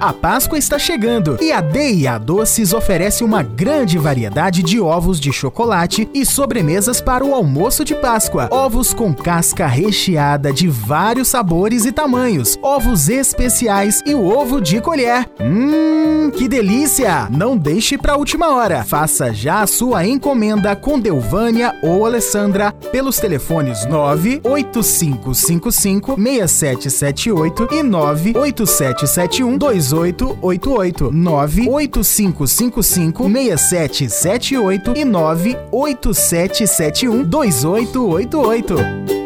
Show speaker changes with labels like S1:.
S1: A Páscoa está chegando e a D&A Doces oferece uma grande variedade de ovos de chocolate e sobremesas para o almoço de Páscoa. Ovos com casca recheada de vários sabores e tamanhos, ovos especiais e o ovo de colher. Hum, que delícia! Não deixe para última hora. Faça já a sua encomenda com Delvânia ou Alessandra pelos telefones 98555 6778 e 98771 2888 98555 6778 e 98771 2888.